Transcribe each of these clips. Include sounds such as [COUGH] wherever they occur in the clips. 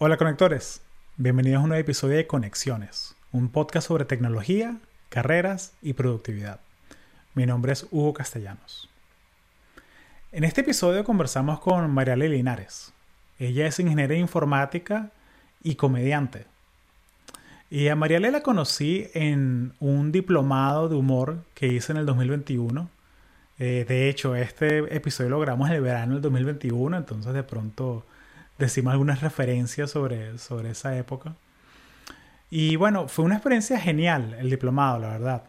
Hola conectores, bienvenidos a un nuevo episodio de Conexiones, un podcast sobre tecnología, carreras y productividad. Mi nombre es Hugo Castellanos. En este episodio conversamos con Mariale Linares. Ella es ingeniera informática y comediante. Y a Mariale la conocí en un diplomado de humor que hice en el 2021. Eh, de hecho, este episodio lo grabamos en el verano del 2021, entonces de pronto decimos algunas referencias sobre, sobre esa época. Y bueno, fue una experiencia genial el diplomado, la verdad.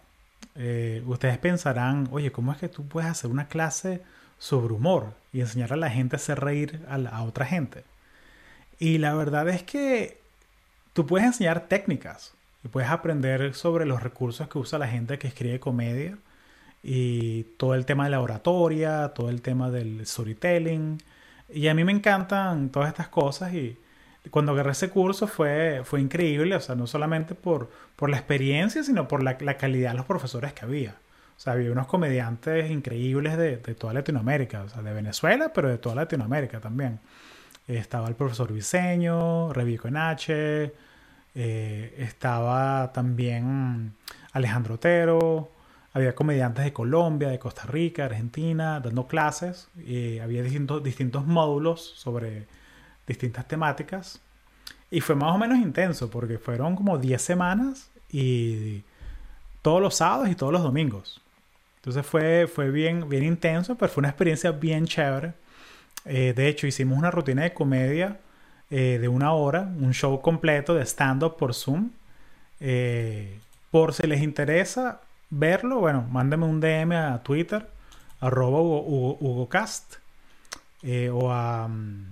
Eh, ustedes pensarán, oye, ¿cómo es que tú puedes hacer una clase sobre humor y enseñar a la gente a hacer reír a, a otra gente? Y la verdad es que tú puedes enseñar técnicas y puedes aprender sobre los recursos que usa la gente que escribe comedia y todo el tema de la oratoria, todo el tema del storytelling, y a mí me encantan todas estas cosas y cuando agarré ese curso fue, fue increíble, o sea, no solamente por, por la experiencia, sino por la, la, calidad de los profesores que había. O sea, había unos comediantes increíbles de, de, toda Latinoamérica, o sea, de Venezuela, pero de toda Latinoamérica también. Estaba el profesor Viseño, Revico Nache, eh, estaba también Alejandro Otero, había comediantes de Colombia, de Costa Rica, Argentina, dando clases. Y había distintos, distintos módulos sobre distintas temáticas. Y fue más o menos intenso porque fueron como 10 semanas y todos los sábados y todos los domingos. Entonces fue, fue bien, bien intenso, pero fue una experiencia bien chévere. Eh, de hecho, hicimos una rutina de comedia eh, de una hora, un show completo de stand-up por Zoom. Eh, por si les interesa, verlo, bueno, mándame un DM a Twitter, arroba HugoCast, eh, o a um,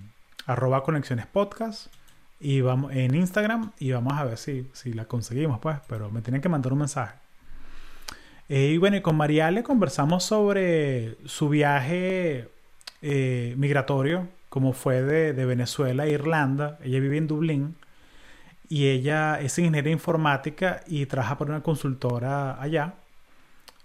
arroba Conexiones Podcast, y vamos, en Instagram, y vamos a ver si, si la conseguimos, pues, pero me tienen que mandar un mensaje. Eh, y bueno, y con Mariale conversamos sobre su viaje eh, migratorio, como fue de, de Venezuela a Irlanda. Ella vive en Dublín y ella es ingeniera informática y trabaja por una consultora allá.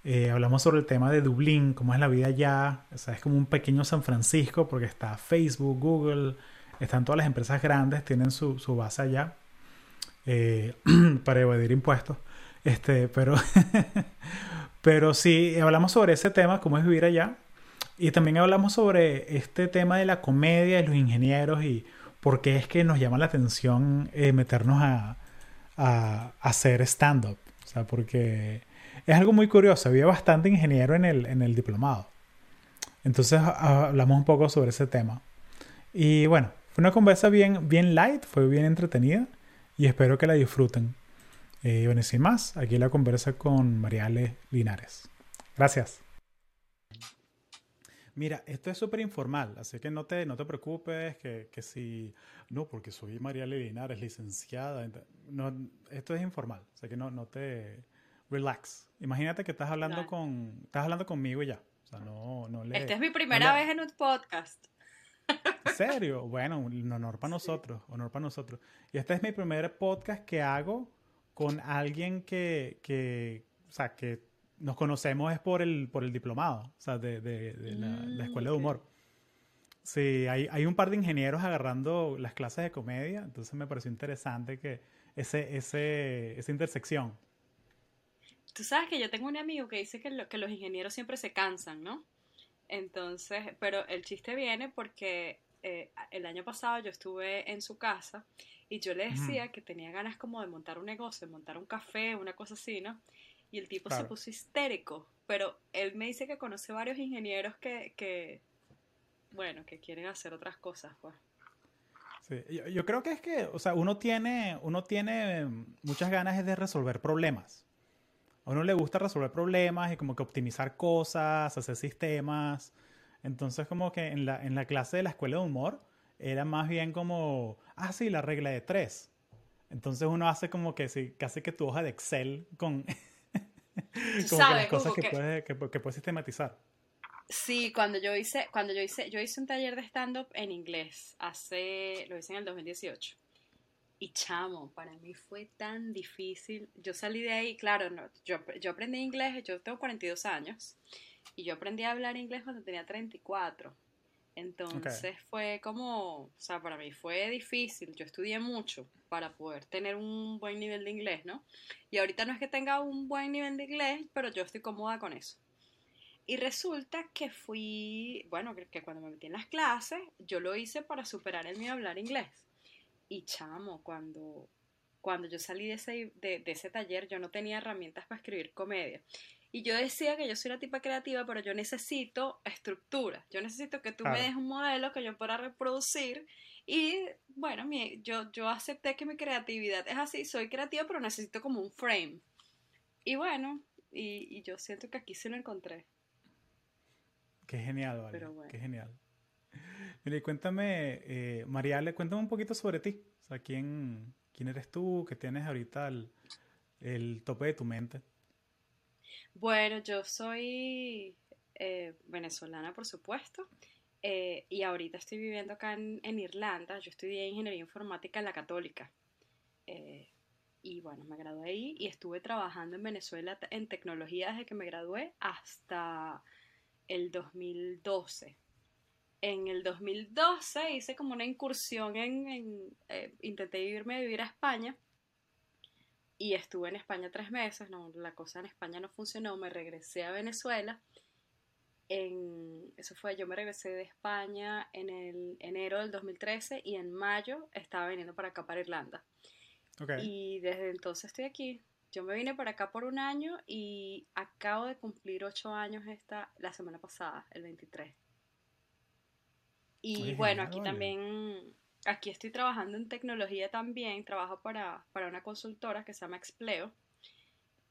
Eh, hablamos sobre el tema de Dublín, cómo es la vida allá. O sea, es como un pequeño San Francisco porque está Facebook, Google, están todas las empresas grandes, tienen su, su base allá eh, [CLEARS THROAT] para evadir impuestos. Este, pero, [LAUGHS] pero sí, hablamos sobre ese tema, cómo es vivir allá. Y también hablamos sobre este tema de la comedia y los ingenieros y por qué es que nos llama la atención eh, meternos a, a, a hacer stand-up. O sea, porque es algo muy curioso. Había bastante ingeniero en el, en el diplomado. Entonces hablamos un poco sobre ese tema. Y bueno, fue una conversa bien, bien light, fue bien entretenida y espero que la disfruten. Eh, y bueno, sin más, aquí la conversa con Mariale Linares. Gracias. Mira, esto es súper informal, así que no te, no te preocupes que, que si... No, porque soy Mariale Linares, licenciada. No, esto es informal, así que no, no te relax. Imagínate que estás hablando con estás hablando conmigo y ya. O sea, no, no le, Esta es mi primera no le, vez en un podcast. ¿En serio? Bueno, un honor para nosotros, honor para nosotros. Y este es mi primer podcast que hago con alguien que, que o sea, que nos conocemos es por el, por el diplomado, o sea, de, de, de la, mm, la, escuela de humor. Sí, hay, hay un par de ingenieros agarrando las clases de comedia, entonces me pareció interesante que ese, ese, esa intersección. Tú sabes que yo tengo un amigo que dice que, lo, que los ingenieros siempre se cansan, ¿no? Entonces, pero el chiste viene porque eh, el año pasado yo estuve en su casa y yo le decía mm. que tenía ganas como de montar un negocio, montar un café, una cosa así, ¿no? Y el tipo claro. se puso histérico, pero él me dice que conoce varios ingenieros que, que bueno, que quieren hacer otras cosas, pues. Sí, yo, yo, creo que es que, o sea, uno tiene, uno tiene muchas ganas de resolver problemas. A uno le gusta resolver problemas y como que optimizar cosas, hacer sistemas. Entonces como que en la, en la clase de la escuela de humor era más bien como, ah, sí, la regla de tres. Entonces uno hace como que sí, casi que tu hoja de Excel con, [LAUGHS] como ¿Sabes, las cosas que, que, puedes, que, que puedes sistematizar. Sí, cuando yo hice, cuando yo hice, yo hice un taller de stand-up en inglés, hace, lo hice en el 2018. Y chamo, para mí fue tan difícil. Yo salí de ahí, claro, no, yo, yo aprendí inglés, yo tengo 42 años, y yo aprendí a hablar inglés cuando tenía 34. Entonces fue como, o sea, para mí fue difícil. Yo estudié mucho para poder tener un buen nivel de inglés, ¿no? Y ahorita no es que tenga un buen nivel de inglés, pero yo estoy cómoda con eso. Y resulta que fui, bueno, que, cuando me metí en las clases, yo lo hice para superar el a hablar inglés. Y chamo, cuando, cuando yo salí de ese, de, de ese taller, yo no tenía herramientas para escribir comedia. Y yo decía que yo soy una tipa creativa, pero yo necesito estructura. Yo necesito que tú me des un modelo que yo pueda reproducir. Y bueno, mi, yo, yo acepté que mi creatividad es así. Soy creativa, pero necesito como un frame. Y bueno, y, y yo siento que aquí sí lo encontré. Qué genial, vale. Qué genial. [LAUGHS] Mire, cuéntame, eh, Mariale, cuéntame un poquito sobre ti. O sea, ¿quién, quién eres tú? ¿Qué tienes ahorita el, tope de tu mente? Bueno, yo soy eh, venezolana, por supuesto. Eh, y ahorita estoy viviendo acá en, en, Irlanda. Yo estudié ingeniería informática en la Católica. Eh, y bueno, me gradué ahí y estuve trabajando en Venezuela en tecnología desde que me gradué hasta el 2012. En el 2012 hice como una incursión en, eh, intenté irme a vivir a España y estuve en España tres meses, no, la cosa en España no funcionó, me regresé a Venezuela. En, eso fue, yo me regresé de España en el enero del 2013 y en mayo estaba viniendo para acá, para Irlanda. Y desde entonces estoy aquí, yo me vine para acá por un año y acabo de cumplir ocho años esta, la semana pasada, el 23. Y bueno, aquí también, aquí estoy trabajando en tecnología también, trabajo para, para una consultora que se llama Expleo.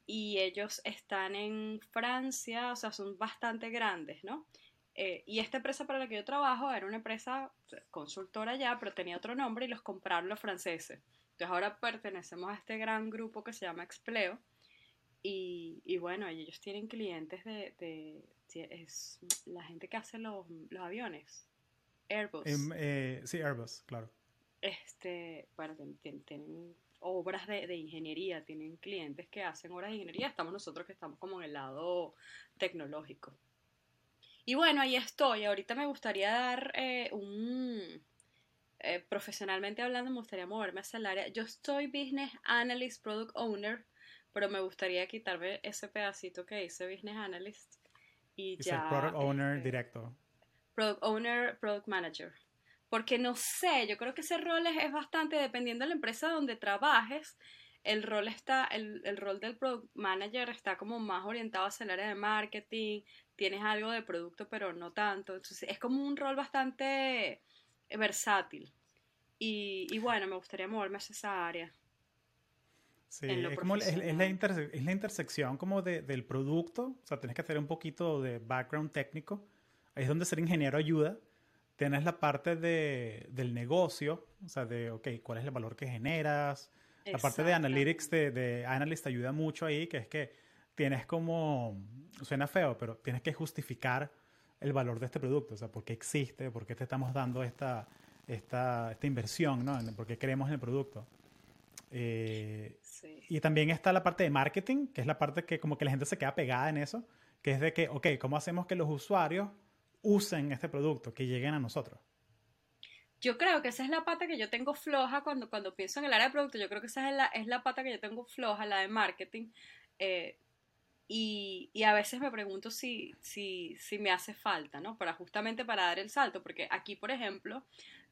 Y ellos están en Francia, o sea, son bastante grandes, ¿no? Eh, y esta empresa para la que yo trabajo era una empresa consultora ya, pero tenía otro nombre y los compraron los franceses. Entonces ahora pertenecemos a este gran grupo que se llama Expleo y, y bueno, ellos tienen clientes de, es la gente que hace los, los aviones, Airbus. Em, eh, sí, Airbus, claro. Este, bueno, tienen, obras de, de, ingeniería, tienen clientes que hacen obras de ingeniería, estamos nosotros que estamos como en el lado tecnológico. Y bueno, ahí estoy. Ahorita me gustaría dar eh, un, eh, profesionalmente hablando, me gustaría moverme hacia el área. Yo soy Business Analyst, Product Owner, pero me gustaría quitarme ese pedacito que dice Business Analyst y, ya. Product Owner este, directo. Product Owner, Product Manager. Porque no sé, yo creo que ese rol es, bastante, dependiendo de la empresa donde trabajes, el rol está, el, el, rol del product manager está como más orientado hacia el área de marketing, tienes algo de producto, pero no tanto. Entonces es como un rol bastante versátil. Y, y bueno, me gustaría moverme hacia esa área. Sí, es, como, es, la es, la intersección como de, del producto, o sea, tienes que hacer un poquito de background técnico, ahí es donde ser ingeniero ayuda, tienes la parte de, del negocio, o sea, de, ok, cuál es el valor que generas, la parte de analytics, de, de analyst ayuda mucho ahí, que es que tienes como, suena feo, pero tienes que justificar el valor de este producto, o sea, por qué existe, por qué te estamos dando esta, esta, esta inversión, ¿no? por qué creemos en el producto. Eh, y también está la parte de marketing, que es la parte que como que la gente se queda pegada en eso, que es de que, ok, ¿cómo hacemos que los usuarios usen este producto, que lleguen a nosotros? Yo creo que esa es la pata que yo tengo floja cuando, cuando pienso en el área de producto. Yo creo que esa es la, es la pata que yo tengo floja, la de marketing. Eh, y, y, a veces me pregunto si, si, si, me hace falta, ¿no? Para justamente para dar el salto, porque aquí, por ejemplo,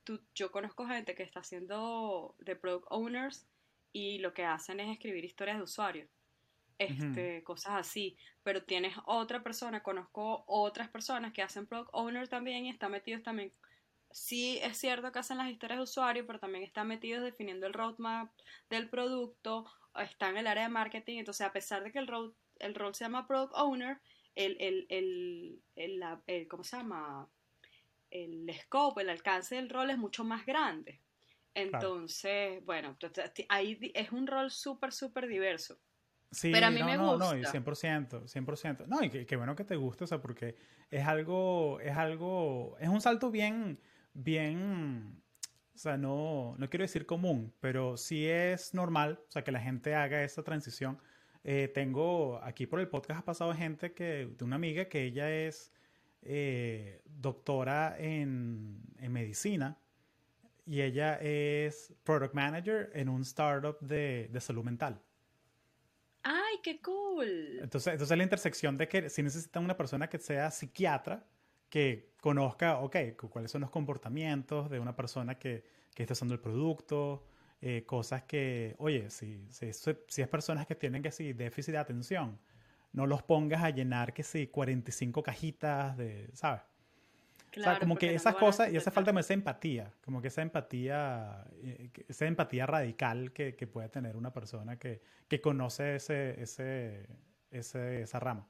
tú, yo conozco gente que está haciendo de product owners y lo que hacen es escribir historias de usuarios, este, cosas así, pero tienes otra persona, conozco otras personas que hacen product owners también y están metidos también sí es cierto que hacen las historias de usuario, pero también están metidos definiendo el roadmap del producto, están en el área de marketing, entonces a pesar de que el road el rol se llama Product Owner, el, el, el, el, ¿cómo se llama? El scope, el alcance del rol es mucho más grande. Entonces, bueno, ahí es un rol súper, súper diverso. Sí, pero a mí me gusta. No, no, 100%, 100%. No, y qué bueno que te guste, o sea, porque es algo, es algo, es un salto bien, bien, o sea, no, no quiero decir común, pero sí es normal, o sea, que la gente haga esa transición eh, tengo aquí por el podcast ha pasado gente que, de una amiga que ella es eh, doctora en, en, medicina y ella es product manager en un startup de, de salud mental. ¡Ay, qué cool! Entonces, entonces la intersección de que si necesitan una persona que sea psiquiatra, que conozca, ok, cuáles son los comportamientos de una persona que, que está usando el producto, eh, cosas que, oye, si, si, si, es personas que tienen que sí, déficit de atención, no los pongas a llenar que sí, 45 cajitas de, ¿sabes? Claro, o sea, como que esas cosas y hace falta esa empatía, como que esa empatía, eh, esa empatía radical que, que puede tener una persona que, que conoce ese, ese, ese, esa rama.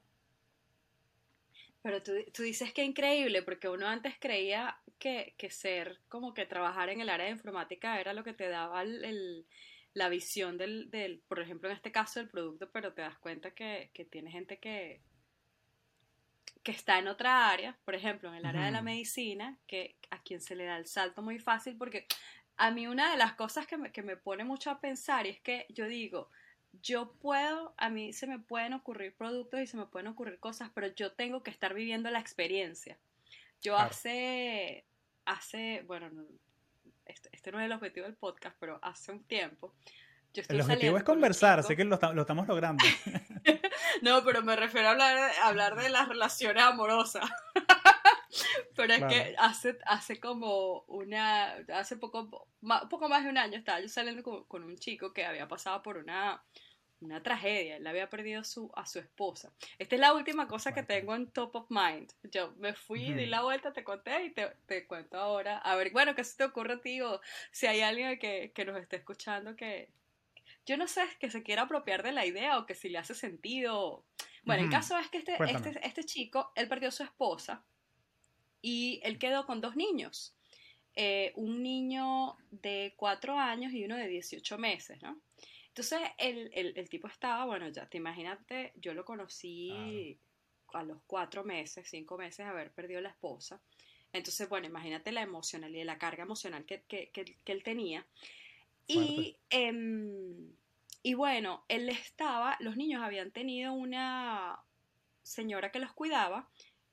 Pero tú, tú, dices que increíble, porque uno antes creía que, que, ser como que trabajar en el área de informática era lo que te daba el, la visión del, del, por ejemplo, en este caso del producto, pero te das cuenta que, que tiene gente que, que está en otra área, por ejemplo, en el área de la medicina, que a quien se le da el salto muy fácil, porque a mí una de las cosas que me, que me pone mucho a pensar es que yo digo, yo puedo, a mí se me pueden ocurrir productos y se me pueden ocurrir cosas, pero yo tengo que estar viviendo la experiencia. Yo hace, hace, bueno, este, este, no es el objetivo del podcast, pero hace un tiempo. El objetivo es conversar, así que lo, lo estamos logrando. [LAUGHS] no, pero me refiero a hablar, hablar de las relaciones amorosas. [LAUGHS] Pero es que hace, hace como una, hace poco, poco más de un año estaba yo saliendo con, un chico que había pasado por una, una tragedia, él había perdido su, a su esposa. Esta es la última cosa que tengo en top of mind. Yo me fui, di la vuelta, te conté y te, te, cuento ahora. A ver, bueno, ¿qué se te ocurre a ti? O si hay alguien que, que nos esté escuchando que, yo no sé, que se quiera apropiar de la idea o que si le hace sentido. Bueno, el caso es que este, este, este chico, él perdió a su esposa y él quedó con dos niños. Eh, un niño de cuatro años y uno de 18 meses, ¿no? Entonces el, el, tipo estaba, bueno, ya te imagínate, yo lo conocí a los cuatro meses, cinco meses de haber perdido la esposa. Entonces, bueno, imagínate la emocionalidad, la carga emocional que, que, que, que él tenía. Y, em, y bueno, él estaba, los niños habían tenido una señora que los cuidaba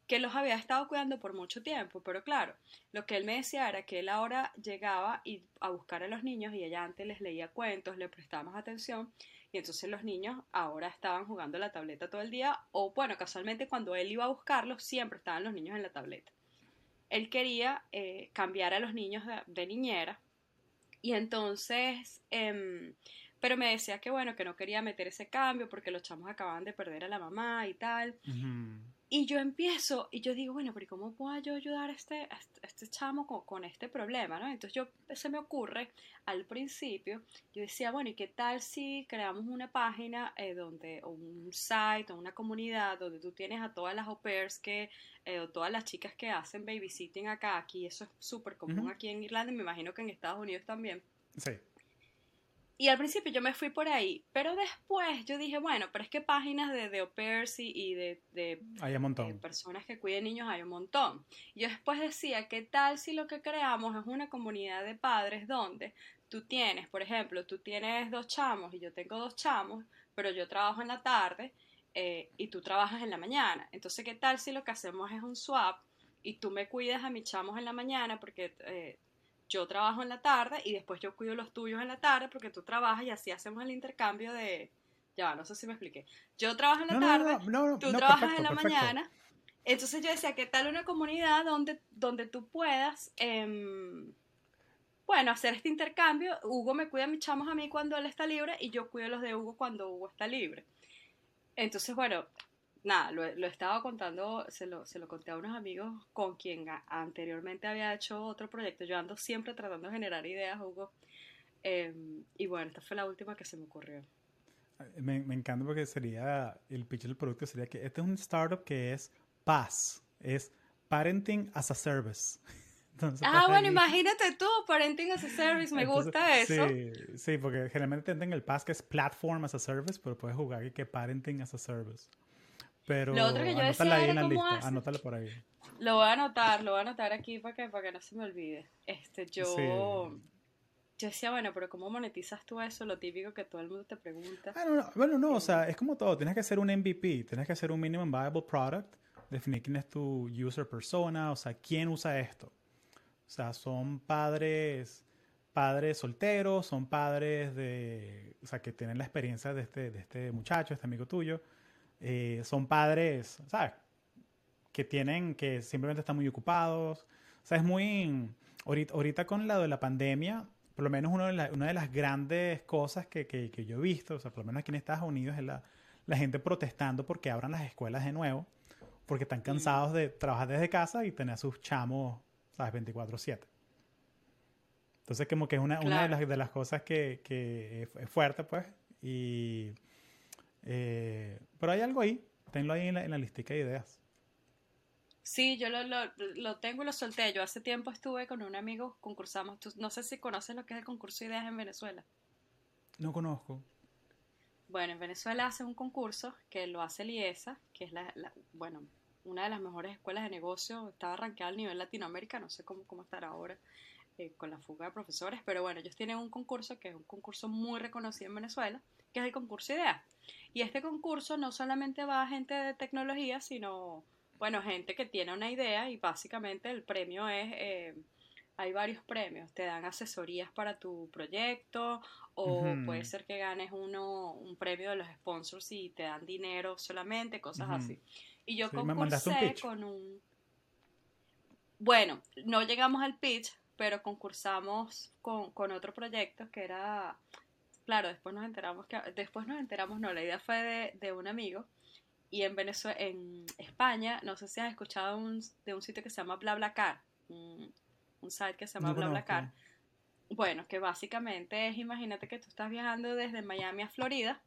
que los había estado cuidando por mucho tiempo, pero claro, lo que él me decía era que él ahora llegaba y, a buscar a los niños y ella antes les leía cuentos, le prestaba más atención y entonces los niños ahora estaban jugando la tableta todo el día o bueno, casualmente cuando él iba a buscarlos siempre estaban los niños en la tableta. Él quería eh, cambiar a los niños de, niñera y entonces, em, pero me decía que bueno, que no quería meter ese cambio porque los chamos acababan de perder a la mamá y tal. Y yo empiezo y yo digo, bueno, pero ¿cómo puedo yo ayudar a este, este, chamo con, este problema? ¿no? Entonces yo se me ocurre al principio, yo decía, bueno, ¿y qué tal si creamos una página eh, donde, o un site, o una comunidad donde tú tienes a todas las au pairs que, eh, o todas las chicas que hacen babysitting acá, aquí eso es súper común aquí en Irlanda y me imagino que en Estados Unidos también. Sí. Y al principio yo me fui por ahí, pero después yo dije, bueno, pero es que páginas de, de au pairs y de, de, hay un montón. de personas que cuiden niños hay un montón. Yo después decía, ¿qué tal si lo que creamos es una comunidad de padres donde tú tienes, por ejemplo, tú tienes dos chamos y yo tengo dos chamos, pero yo trabajo en la tarde eh, y tú trabajas en la mañana. Entonces, ¿qué tal si lo que hacemos es un swap y tú me cuidas a mis chamos en la mañana porque eh, yo trabajo en la tarde y después yo cuido los tuyos en la tarde porque tú trabajas y así hacemos el intercambio de... Ya, no sé si me expliqué. Yo trabajo en la tarde, tú trabajas en la mañana. Entonces yo decía, ¿qué tal una comunidad donde, donde tú puedas, em, bueno, hacer este intercambio? Hugo me cuida a mis chamos a mí cuando él está libre y yo cuido los de Hugo cuando Hugo está libre. Entonces, bueno, nada, lo, lo estaba contando, se lo, se lo conté a unos amigos con quien anteriormente había hecho otro proyecto. Yo ando siempre tratando de generar ideas, Hugo. Em, y bueno, esta fue la última que se me ocurrió. Me, me, encanta porque sería, el pitch del producto sería que este es un startup que es PAS, es Parenting as a Service. [LAUGHS] ah, bueno, imagínate tú, Parenting as a Service, me gusta eso. Sí, sí, porque generalmente entienden el PAS que es Platform as a Service, pero puedes jugar que Parenting as a Service. Pero lo otro que yo decía era cómo Anótalo por ahí. Lo voy a anotar, lo voy a anotar aquí para que, para que no se me olvide. Este, yo... Yo decía, bueno, pero ¿cómo monetizas tú eso? Lo típico que todo el mundo te pregunta. Ah, no, no. Bueno, no, o sea, es como todo. Tienes que hacer un MVP, tienes que hacer un minimum viable product definir quién es tu user persona, o sea, quién usa esto. O sea, son padres, padres solteros, son padres de, o sea, que tienen la experiencia de este, de este muchacho, este amigo tuyo. Eh, son padres, ¿sabes? Que tienen, que simplemente están muy ocupados. O sea, es muy, ahorita, ahorita con la de la pandemia, por lo menos una de, una de las grandes cosas que, que, que, yo he visto, o sea, por lo menos aquí en Estados Unidos, es la, la gente protestando porque abran las escuelas de nuevo, porque están cansados de trabajar desde casa y tener a sus chamos, ¿sabes? 24/7. Entonces, como que es una, claro. una de, las, de las cosas que, que es fuerte, pues. Y, eh, pero hay algo ahí, tenlo ahí en la, en la listica de ideas. Sí, yo lo, lo, lo, tengo y lo solté. Yo hace tiempo estuve con un amigo, concursamos. Tú, no sé si conoces lo que es el concurso de ideas en Venezuela. No conozco. Bueno, en Venezuela hace un concurso que lo hace el IESA, que es la, la, bueno, una de las mejores escuelas de negocio. Estaba arranqueada al nivel Latinoamérica, no sé cómo, cómo estará ahora eh, con la fuga de profesores, pero bueno, ellos tienen un concurso que es un concurso muy reconocido en Venezuela, que es el concurso de ideas. Y este concurso no solamente va a gente de tecnología, sino bueno, gente que tiene una idea y básicamente el premio es, eh, hay varios premios, te dan asesorías para tu proyecto o uh -huh. puede ser que ganes uno, un premio de los sponsors y te dan dinero solamente, cosas uh -huh. así. Y yo sí, concursé un con un... Bueno, no llegamos al pitch, pero concursamos con, con otro proyecto que era... Claro, después nos enteramos que... Después nos enteramos, no, la idea fue de, de un amigo y en Venezuela, en España, no sé si has escuchado un, de un sitio que se llama BlaBlaCar, un, un site que se llama No BlaBlaCar. Bueno, que básicamente es, imagínate que tú estás viajando desde Miami a Florida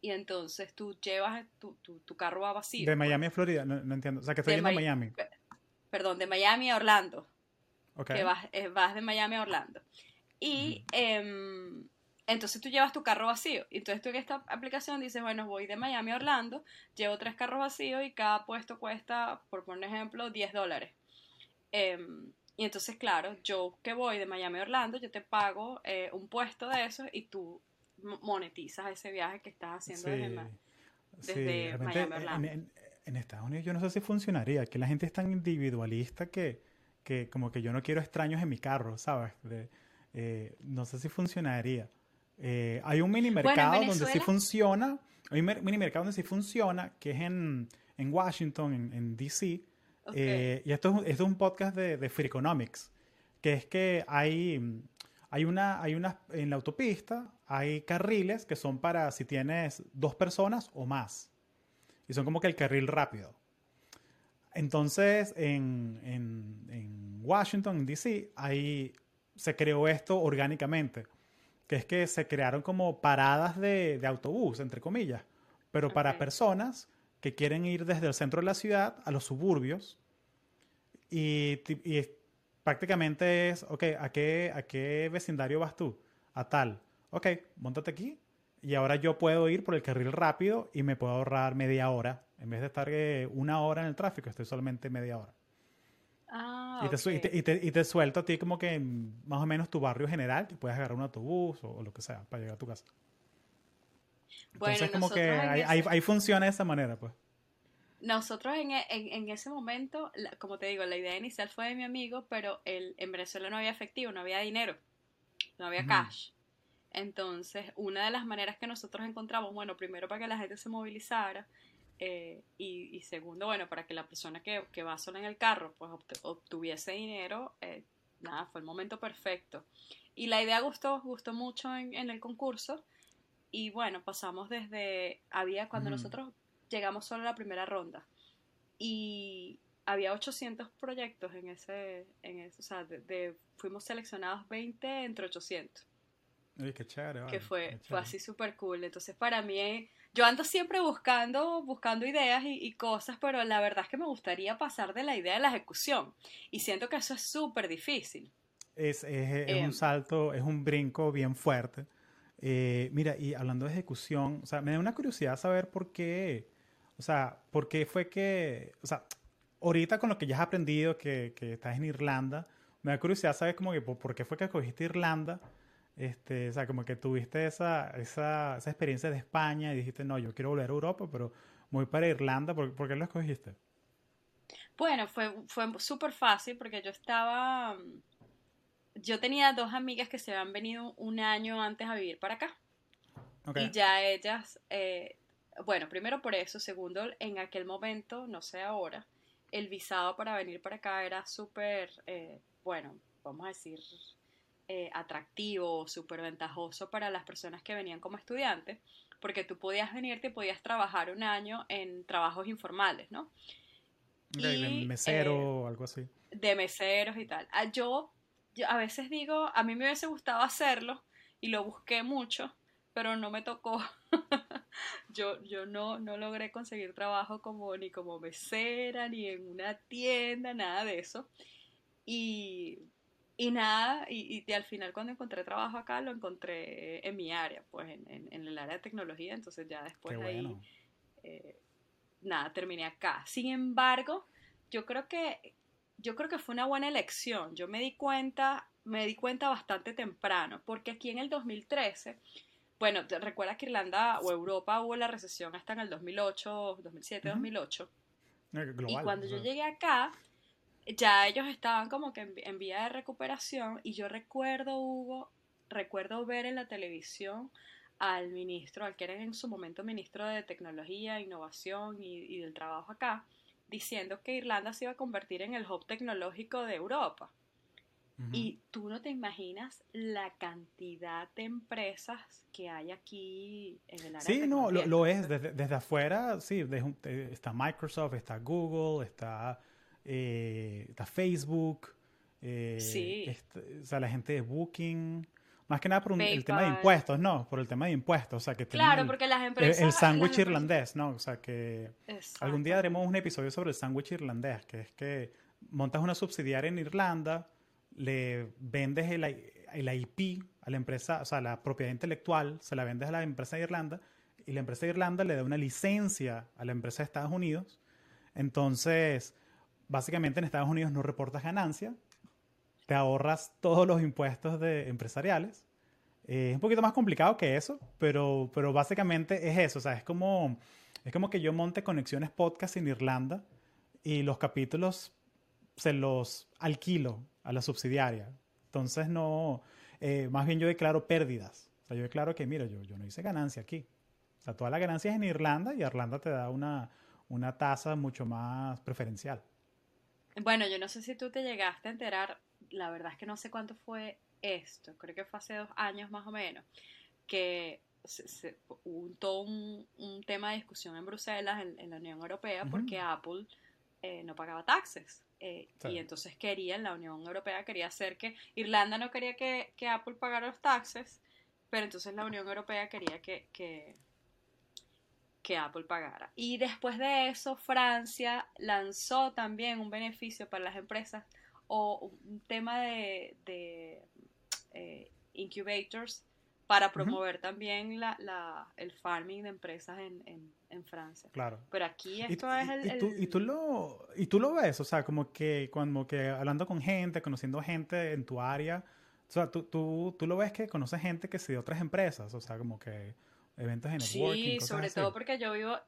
y entonces tú llevas tu, tu, tu carro a vacío. De Miami a Florida, no, no entiendo. O sea, que estoy yendo a Mi- Miami. Perdón, de Miami a Orlando. Que vas, eh, vas de Miami a Orlando. Y em, entonces tú llevas tu carro vacío. Entonces tú en esta aplicación dices, bueno, voy de Miami a Orlando, llevo tres carros vacíos y cada puesto cuesta, por poner ejemplo, 10 dólares. Em, y entonces, claro, yo que voy de Miami a Orlando, yo te pago eh, un puesto de esos y tú mo- monetizas ese viaje que estás haciendo desde, Sí, Miami a Orlando. en, en- en Estados Unidos yo no sé si funcionaría, que la gente es tan individualista que, que como que yo no quiero extraños en mi carro, ¿sabes? De- eh, no sé si funcionaría. Eh, hay un mini Bueno, mercado donde sí funciona, hay un mini mercado donde sí funciona, que es en, en Washington, en, en DC. Ok. Eh, y esto es, un- esto es un podcast de, de Freakonomics, que es que hay, hay una, hay una, en la autopista hay carriles que son para si tienes dos personas o más. Y son como que el carril rápido. Entonces, en, en, en Washington, DC, ahí se creó esto orgánicamente, que es que se crearon como paradas de, de autobús, entre comillas, pero para personas que quieren ir desde el centro de la ciudad a los suburbios y, y prácticamente es, ok, ¿a qué, ¿a qué vecindario vas tú? A tal. Ok, montate aquí y ahora yo puedo ir por el carril rápido y me puedo ahorrar media hora. En vez de estar eh, una hora en el tráfico, estoy solamente media hora. Ah, Y, te, y, te, y, te, y te suelto a ti como que en más o menos tu barrio general, que puedes agarrar un autobús o, o lo que sea para llegar a tu casa. Bueno, Entonces como que ahí funciona de esa manera, pues. Nosotros en, e- en, en ese momento, la- como te digo, la idea inicial fue de mi amigo, pero el, en Venezuela no había efectivo, no había dinero, no había cash. Entonces, una de las maneras que nosotros encontramos, bueno, primero para que la gente se movilizara eh, y, y segundo, bueno, para que la persona que, que va sola en el carro pues obtuviese dinero, eh, nada, fue el momento perfecto. Y la idea gustó, gustó mucho en, en el concurso y bueno, pasamos desde, había cuando nosotros llegamos solo a la primera ronda y había 800 proyectos en ese, en ese o sea, de, de- fuimos seleccionados 20 entre 800 Oye, qué chévere, vale, que fue, fue así súper cool. Entonces, para mí, yo ando siempre buscando, buscando ideas y, y cosas, pero la verdad es que me gustaría pasar de la idea a la ejecución. Y siento que eso es súper difícil. Es, es- es Eh, un salto, es un brinco bien fuerte. Eh, mira, y hablando de ejecución, o sea, me da una curiosidad saber por qué, o sea, por qué fue que, o sea, ahorita con lo que ya has aprendido, que, que estás en Irlanda, me da curiosidad saber como que por, por qué fue que escogiste Irlanda, este, o sea, como que tuviste esa, esa, esa experiencia de España y dijiste, no, yo quiero volver a Europa, pero voy para Irlanda, ¿por, por qué lo escogiste? Bueno, fue, fue súper fácil porque yo estaba, yo tenía dos amigas que se habían venido un año antes a vivir para acá. Y ya ellas, eh, bueno, primero por eso, segundo, en aquel momento, no sé ahora, el visado para venir para acá era súper, eh, bueno, vamos a decir, eh, atractivo, súper ventajoso para las personas que venían como estudiantes, porque tú podías venirte y podías trabajar un año en trabajos informales, ¿no? de mesero o algo así. De meseros y tal. Ah, yo, yo a veces digo, a mí me hubiese gustado hacerlo y lo busqué mucho, pero no me tocó. [LAUGHS] yo yo no, no logré conseguir trabajo como ni como mesera, ni en una tienda, nada de eso. Y, y nada, y, y, al final cuando encontré trabajo acá, lo encontré en mi área, pues en, en, el área de tecnología, entonces ya después de ahí, eh, nada, terminé acá. Sin embargo, yo creo que, yo creo que fue una buena elección. Yo me di cuenta, me di cuenta bastante temprano, porque aquí en el 2013 bueno, recuerda que Irlanda o Europa hubo la recesión hasta en el 2008, 2007, 2008. y cuando yo llegué acá, ya ellos estaban como que en, vía de recuperación y yo recuerdo, Hugo, recuerdo ver en la televisión al ministro, al que era en su momento ministro de Tecnología, Innovación y, y del Trabajo acá, diciendo que Irlanda se iba a convertir en el hub tecnológico de Europa. Y tú no te imaginas la cantidad de empresas que hay aquí en el área. Sí, no, lo, es. Desde, afuera, sí, eh, está Microsoft, está Google, está, eh, está Facebook. Eh, sí. o sea, la gente de Booking. Más que nada por el tema de impuestos, no, por el tema de impuestos. O sea, que claro, porque las empresas. El, sándwich irlandés, ¿no? O sea, que algún día haremos un episodio sobre el sándwich irlandés, que es que montas una subsidiaria en Irlanda le vendes el, el, IP a la empresa, o sea, la propiedad intelectual, se la vendes a la empresa de Irlanda y la empresa de Irlanda le da una licencia a la empresa de Estados Unidos. Entonces, básicamente en Estados Unidos no reportas ganancia, te ahorras todos los impuestos de empresariales. Eh, es un poquito más complicado que eso, pero, pero básicamente es eso. O sea, es como, es como que yo monte conexiones podcast en Irlanda y los capítulos se los alquilo a la subsidiaria. Entonces no, eh, más bien yo declaro pérdidas. O sea, yo declaro que, mira, yo, yo no hice ganancia aquí. O sea, toda la ganancia es en Irlanda y Irlanda te da una, una tasa mucho más preferencial. Bueno, yo no sé si tú te llegaste a enterar, la verdad es que no sé cuánto fue esto, creo que fue hace dos años más o menos, que se, hubo todo un, tema de discusión en Bruselas, en, la Unión Europea, porque Apple eh, no pagaba taxes. Eh, y entonces querían, la Unión Europea quería hacer que Irlanda no quería que, Apple pagara los taxes, pero entonces la Unión Europea quería que, que, Apple pagara. Y después de eso, Francia lanzó también un beneficio para las empresas o un tema de, de eh, incubators para promover también la, la, el farming de empresas en, en, en, Francia. Claro. Pero aquí esto es el, y, tú, y, tú, lo, y tú lo ves, o sea, como que, como que hablando con gente, conociendo gente en tu área, o sea, tú, tú, tú lo ves que conoces gente que sí de otras empresas, o sea, como que eventos de networking. Sí, sobre todo porque yo vivo,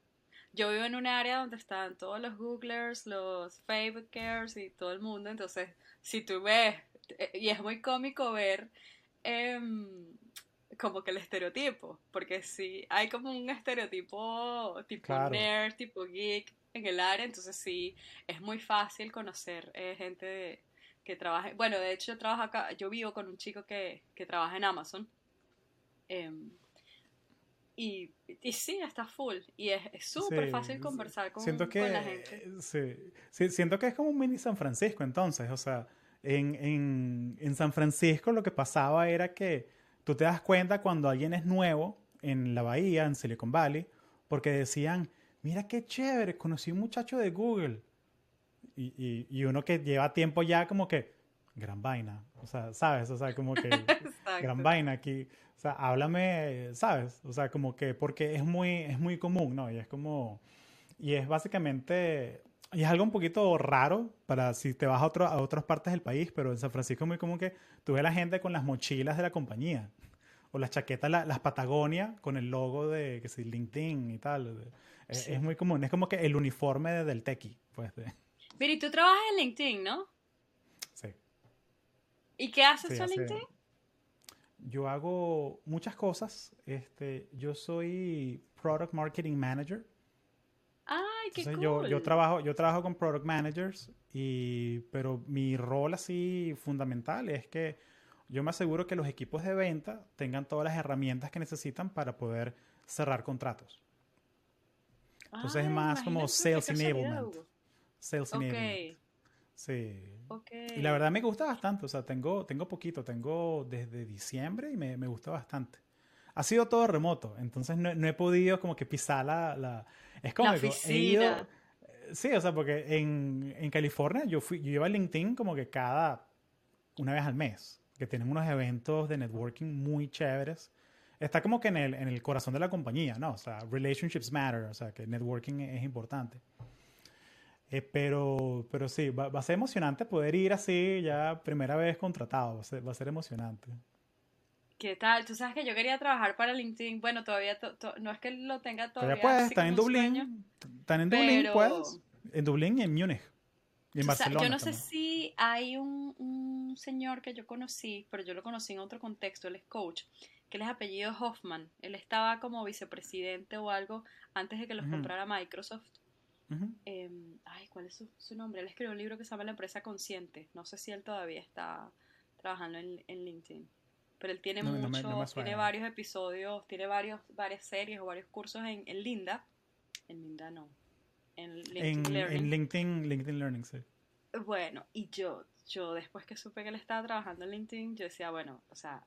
yo vivo en un área donde están todos los Googlers, los Facebookers y todo el mundo, entonces, si tú ves, eh, y es muy cómico ver... Eh, como que el estereotipo, porque sí, hay como un estereotipo tipo nerd, tipo geek en el área, entonces sí, es muy fácil conocer eh, gente que trabaja, bueno, de hecho yo trabajo acá, yo vivo con un chico que, que trabaja en Amazon, em, y, y, sí, está full. Y es súper fácil conversar con, siento que, la gente. Sí, siento que es como un mini San Francisco entonces. O sea, en, en, en San Francisco lo que pasaba era que Tú te das cuenta cuando alguien es nuevo en la bahía, en Silicon Valley, porque decían, mira qué chévere, conocí un muchacho de Google. Y, y, uno que lleva tiempo ya como que, gran vaina, o sea, ¿sabes? O sea, como que, [LAUGHS] gran vaina aquí. O sea, háblame, ¿sabes? O sea, como que, porque es muy, es muy común, ¿no? Y es como, y es básicamente, y es algo un poquito raro para si te vas a, otro, a otras partes del país, pero en San Francisco es muy común que tú ves a la gente con las mochilas de la compañía o las chaquetas, las Patagonia con el logo de que si LinkedIn y tal. Es, muy común, es como que el uniforme del tequi, pues. Mira, y tú trabajas en LinkedIn, ¿no? ¿Y qué haces Sí, hace-? Yo hago muchas cosas. Este, yo soy Product Marketing Manager. Ay, qué Entonces cool. yo, yo trabajo, yo trabajo con Product Managers, y, pero mi rol así fundamental es que yo me aseguro que los equipos de venta tengan todas las herramientas que necesitan para poder cerrar contratos. Entonces es Ay, más como sales enablement. Sales Ok, enablement. Sí. ok. Y la verdad me gusta bastante, o sea, tengo, tengo poquito, tengo desde diciembre y me, me gusta bastante. Ha sido todo remoto, entonces no, no he podido como que pisar la... la es como La he ido- sí, o sea, porque en, en California yo, fui, yo iba a LinkedIn como que cada... una vez al mes, que tienen unos eventos de networking muy chéveres. Está como que en el, en el corazón de la compañía, ¿no? O sea, relationships matter, o sea, que networking es importante. Eh, pero, pero sí, va, va a ser emocionante poder ir así ya primera vez contratado. Va a ser, va a ser emocionante. ¿Qué tal? Tú sabes que yo quería trabajar para LinkedIn. Bueno, todavía to- to- no es que lo tenga todavía. Todavía puedes, están en sueño, Dublín. Están en Dublín, pero- puedes. En Dublín y en Múnich. Y en Barcelona. yo no sé si hay un, un señor que yo conocí, pero yo lo conocí en otro contexto, él es coach, que él es apellido Hoffman. Él estaba como vicepresidente o algo antes de que los comprara Microsoft. Em, ay, ¿cuál es su, su nombre? Él escribió un libro que se llama La empresa consciente. No sé si él todavía está trabajando en, en LinkedIn. Pero él tiene No, no no tiene varios episodios, tiene varios, varias series o varios cursos en, en Linda. En Linda no. En LinkedIn En, Learning. en LinkedIn, LinkedIn Learning, sí. Bueno, y yo, yo después que supe que él estaba trabajando en LinkedIn, yo decía, bueno, o sea,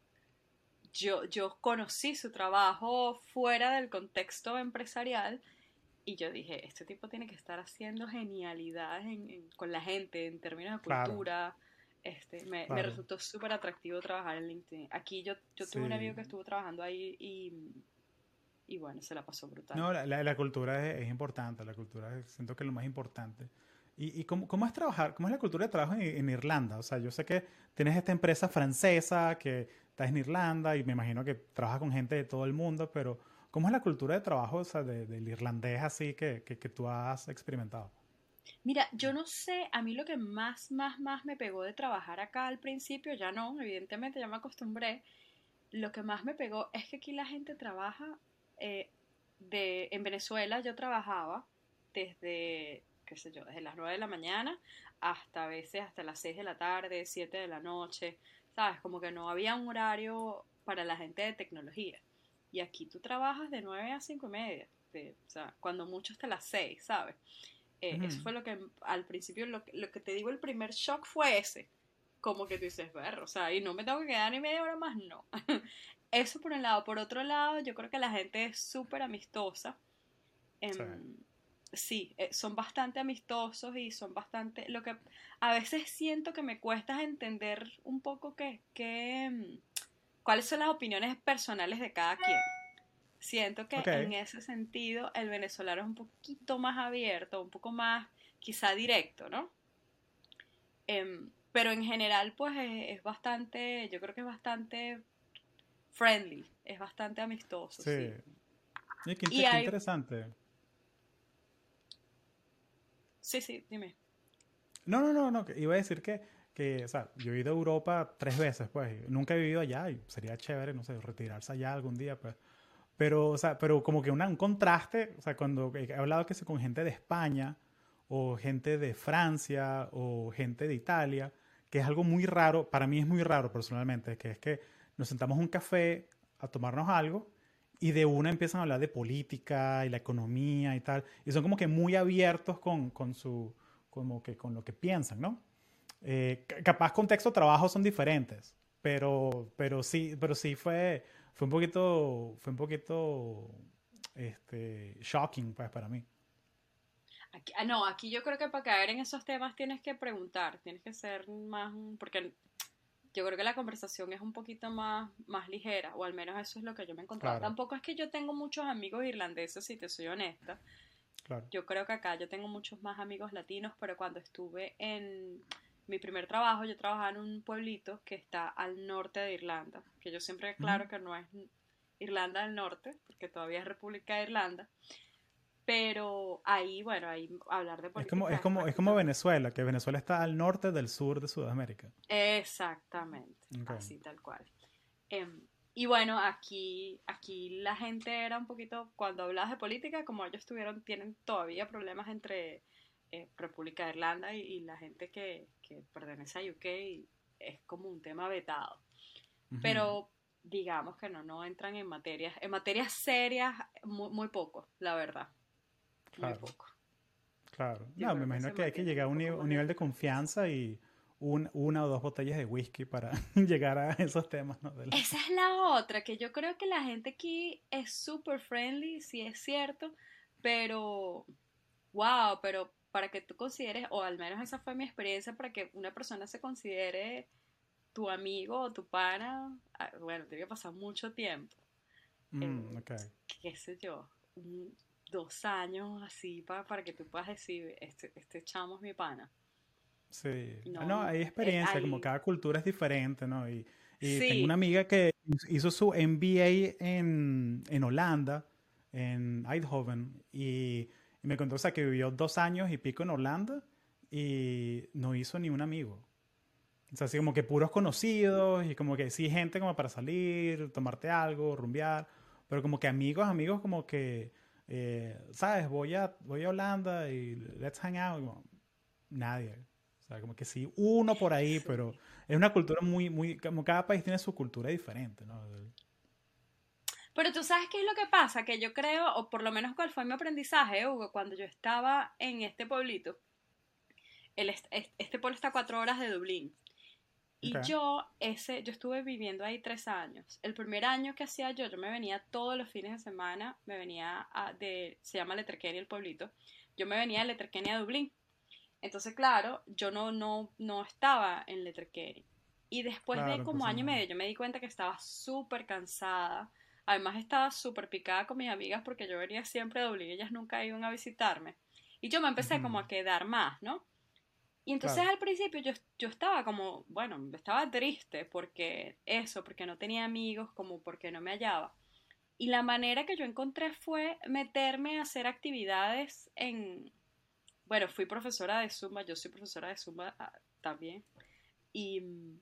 yo, yo conocí su trabajo fuera del contexto empresarial y yo dije, este tipo tiene que estar haciendo genialidades en- en- con la gente en términos de Claro. cultura. Este, me, me Claro. resultó súper atractivo trabajar en LinkedIn. Aquí yo, yo tuve un Sí. amigo que estuvo trabajando ahí y, y bueno, se la pasó brutal. No, la, la- la cultura es, es importante, la cultura es- siento que es lo más importante. ¿Y, y cómo, cómo es trabajar? ¿Cómo es la cultura de trabajo en, en Irlanda? O sea, yo sé que tienes esta empresa francesa que está en Irlanda y me imagino que trabajas con gente de todo el mundo, pero ¿cómo es la cultura de trabajo o sea, de- del irlandés así que, que, tú has experimentado? Mira, yo no sé, a mí lo que más, más, más me pegó de trabajar acá al principio, ya no, evidentemente ya me acostumbré, lo que más me pegó es que aquí la gente trabaja, eh, de, en Venezuela yo trabajaba desde, qué sé yo, desde las 9 de la mañana hasta a veces hasta las 6 de la tarde, 7 de la noche, ¿sabes? Como que no había un horario para la gente de tecnología. Y aquí tú trabajas de 9 a 5 y media, de- o sea, cuando mucho hasta las 6, ¿sabes? Eh. Eso fue lo que al principio, lo, que- lo que te digo, el primer shock fue ese. Como que tú dices, ver, o sea, y no me tengo que quedar ni media hora más, no. [LAUGHS] Eso por un lado. Por otro lado, yo creo que la gente es súper amistosa. Em, sí, eh, son bastante amistosos y son bastante... Lo que a veces siento que me cuesta es entender un poco qué, qué, em, cuáles son las opiniones personales de cada quien. Siento que en ese sentido el venezolano es un poquito más abierto, un poco más quizá directo, ¿no? Em, pero en general pues es, es bastante, yo creo que es bastante friendly, es bastante amistoso. Sí. sí. Qué, Y qué hay- interesante. Sí, sí, dime. No, no, no, no, iba a decir que, que, o sea, yo he ido a Europa tres veces, pues, nunca he vivido allá y sería chévere, no sé, retirarse allá algún día, pues. Pero, o sea, pero como que una- un contraste, o sea, cuando he hablado que con gente de España o gente de Francia o gente de Italia, que es algo muy raro, para mí es muy raro personalmente, que es que nos sentamos a un café a tomarnos algo y de una empiezan a hablar de política y la economía y tal, y son como que muy abiertos con, con su, como que con lo que piensan, ¿no? Eh, ca- capaz contexto trabajo son diferentes, pero, pero sí, pero sí fue, fue un poquito, fue un poquito, este, shocking, pues, para mí. Aquí, ah, no, aquí yo creo que para caer en esos temas tienes que preguntar, tienes que ser más, porque yo creo que la conversación es un poquito más, más ligera, o al menos eso es lo que yo me he encontrado. Claro. Tampoco es que yo tengo muchos amigos irlandeses, si te soy honesta. Claro. Yo creo que acá yo tengo muchos más amigos latinos, pero cuando estuve en mi primer trabajo, yo trabajaba en un pueblito que está al norte de Irlanda, que yo siempre aclaro que no es Irlanda del Norte, porque todavía es República de Irlanda. Pero ahí, bueno, ahí hablar de política. Es como, es como, es como Venezuela, que Venezuela está al norte del sur de Sudamérica. Exactamente, así tal cual. Em, y bueno, aquí, aquí la gente era un poquito, cuando hablas de política, como ellos tuvieron, tienen todavía problemas entre eh, República de Irlanda y, la gente que, que, pertenece a UK, es como un tema vetado. Pero digamos que no, no entran en materias, en materias serias, muy, muy poco, la verdad. Claro. Muy poco. Claro. no, me imagino que hay que llegar a un, nivel de confianza y una o dos botellas de whisky para [LAUGHS] llegar a esos temas. ¿no? Esa es la otra, que yo creo que la gente aquí es súper friendly, sí es cierto, pero, wow, pero para que tú consideres, o al menos esa fue mi experiencia, para que una persona se considere tu amigo o tu pana, ah, bueno, tiene que pasar mucho tiempo. Mm, eh, okay. Qué sé yo, dos años así para, para que tú puedas decir, este, este chamo es mi pana. Sí, no, hay eh, experiencia, como cada cultura es diferente, ¿no? Y, tengo una amiga que hizo su MBA en, en Holanda, en Eindhoven, y, me contó, o sea, que vivió dos años y pico en Holanda y no hizo ni un amigo. O sea, así como que puros conocidos y como que sí, gente como para salir, tomarte algo, rumbear, pero como que amigos, amigos como que, eh, ¿sabes? Voy a, voy a Holanda y let's hang out. nadie. O sea, como que sí, uno por ahí, pero es una cultura muy, muy, como cada país tiene su cultura diferente, ¿no? Pero tú sabes qué es lo que pasa, que yo creo, o por lo menos cuál fue mi aprendizaje, Hugo, cuando yo estaba en este pueblito. El, este pueblo está a cuatro horas de Dublín. Y yo, ese, yo estuve viviendo ahí tres años. El primer año que hacía yo, yo me venía todos los fines de semana, me venía a, de, se llama Letterkenny el pueblito, yo me venía de Letterkenny a Dublín. Entonces, claro, yo no, no, no estaba en Letterkenny. Y después de como año y medio, yo me di cuenta que estaba súper cansada. Además, estaba súper picada con mis amigas porque yo venía siempre a Dublín y ellas nunca iban a visitarme. Y yo me empecé como a quedar más, ¿no? Y entonces al principio yo, yo estaba como, bueno, estaba triste porque eso, porque no tenía amigos, como porque no me hallaba. Y la manera que yo encontré fue meterme a hacer actividades en, bueno, fui profesora de Zumba, yo soy profesora de Zumba ah, también, y mm,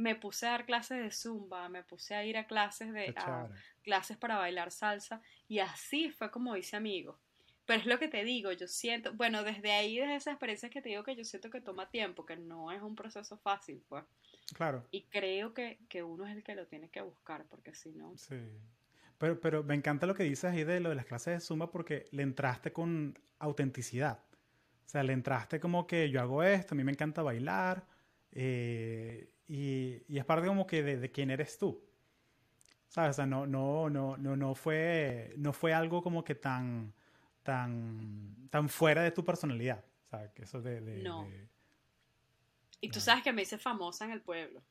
me puse a dar clases de Zumba, me puse a ir a clases de clases para bailar salsa, y así fue como hice amigos. Pero es lo que te digo, yo siento, bueno, desde ahí, desde esa experiencia que te digo que yo siento que toma tiempo, que no es un proceso fácil, pues. Claro. Y creo que, que uno es el que lo tiene que buscar, porque si no... Sí. Pero, pero me encanta lo que dices ahí de lo de las clases de Zumba porque le entraste con autenticidad. O sea, le entraste como que yo hago esto, a mí me encanta bailar, eh, y, y, es parte como que de, de, quién eres tú. ¿Sabes? O sea, no, no, no, no, no, fue, no fue algo como que tan, tan, tan fuera de tu personalidad. O sea, que eso de... no. y tú sabes que me hice famosa en el pueblo.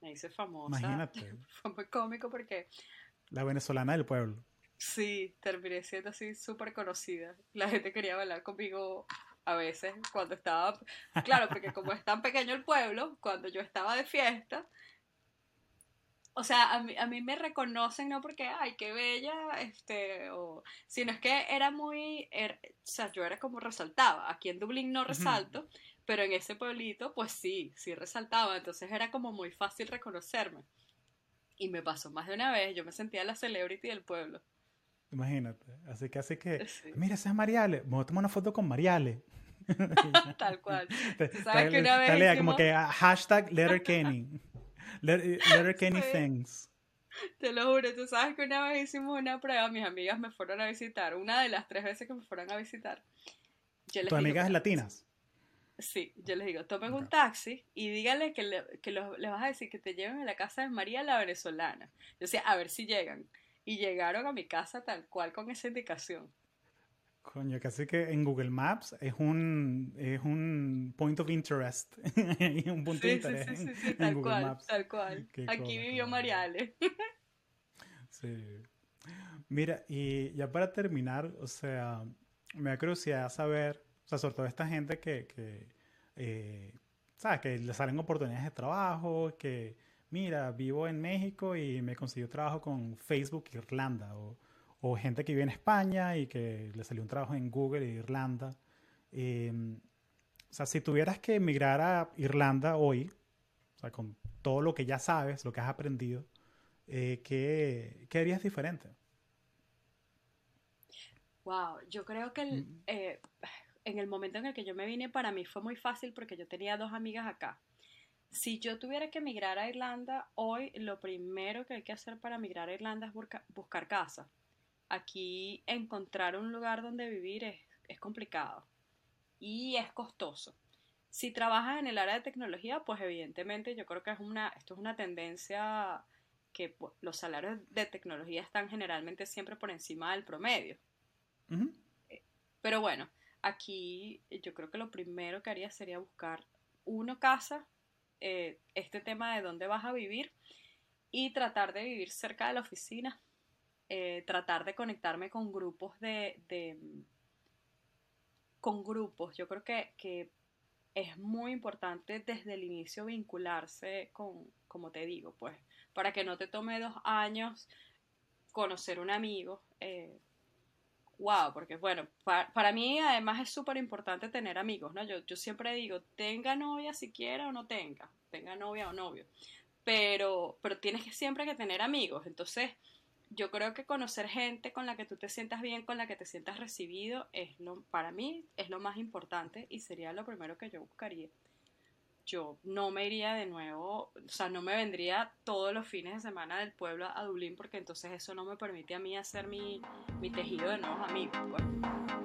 Me hice famosa. Imagínate. [LAUGHS] Fue muy cómico porque... La venezolana del pueblo. Sí, terminé siendo así súper conocida. La gente quería bailar conmigo a veces cuando estaba, claro, porque como es tan pequeño el pueblo, cuando yo estaba de fiesta, o sea, a mí, a mí me reconocen no porque, ay, qué bella, este, o, sino es que era muy, er, o sea, yo era como resaltaba, aquí en Dublín no resalto, pero en ese pueblito, pues sí, sí resaltaba, entonces era como muy fácil reconocerme. Y me pasó más de una vez, yo me sentía la celebrity del pueblo. Imagínate. Así que, así que, mira, esa es Mariale. Vamos a tomar una foto con Mariale. [LAUGHS] Tal cual. [LAUGHS] sabes que una vez hicimos... como que ah, hashtag Letterkenny. Letterkenny [LAUGHS] things. Te lo juro, tú sabes que una vez hicimos una prueba, mis amigas me fueron a visitar, una de las tres veces que me fueron a visitar. ¿Tus amigas latinas? Sí, yo les digo, tomen un taxi y díganle que, le, que les vas a decir que te lleven a la casa de María la venezolana. Yo decía, a ver si llegan y llegaron a mi casa tal cual con esa indicación. Coño, casi que en Google Maps es un, es un point of interest. [LAUGHS] un punto de interés. Sí, sí, sí, tal cual, tal cual. Aquí vivió Mariale. [LAUGHS] sí. Mira, y ya para terminar, o sea, me da curiosidad saber, o sea, sobre todo esta gente que, que eh, ¿sabes? Que le salen oportunidades de trabajo, que mira, vivo en México y me consiguió trabajo con Facebook Irlanda o, o gente que vive en España y que le salió un trabajo en Google Irlanda. Em, o sea, si tuvieras que emigrar a Irlanda hoy, o sea, con todo lo que ya sabes, lo que has aprendido, eh, ¿qué, ¿qué, harías diferente? Wow, yo creo que mm. eh, en el momento en el que yo me vine, para mí fue muy fácil porque yo tenía dos amigas acá. Si yo tuviera que emigrar a Irlanda, hoy lo primero que hay que hacer para emigrar a Irlanda es buscar casa. Aquí encontrar un lugar donde vivir es, es complicado y es costoso. Si trabajas en el área de tecnología, pues evidentemente yo creo que es una, esto es una tendencia que pues, los salarios de tecnología están generalmente siempre por encima del promedio. Eh, pero bueno, aquí yo creo que lo primero que haría sería buscar uno casa, eh, este tema de dónde vas a vivir y tratar de vivir cerca de la oficina, eh, tratar de conectarme con grupos de, con grupos. Yo creo que, que, es muy importante desde el inicio vincularse con, como te digo, pues, para que no te tome dos años conocer un amigo. Eh, wow, porque bueno, para, mí además es súper importante tener amigos, ¿no? Yo, yo siempre digo, tenga novia si quiera o no tenga, tenga novia o novio, pero, pero tienes que siempre que tener amigos, entonces yo creo que conocer gente con la que tú te sientas bien, con la que te sientas recibido, es lo, para mí es lo más importante y sería lo primero que yo buscaría. Yo no me iría de nuevo, o sea, no me vendría todos los fines de semana del pueblo a Dublín porque entonces eso no me permite a mí hacer mi, mi tejido de nuevos amigos. Pues.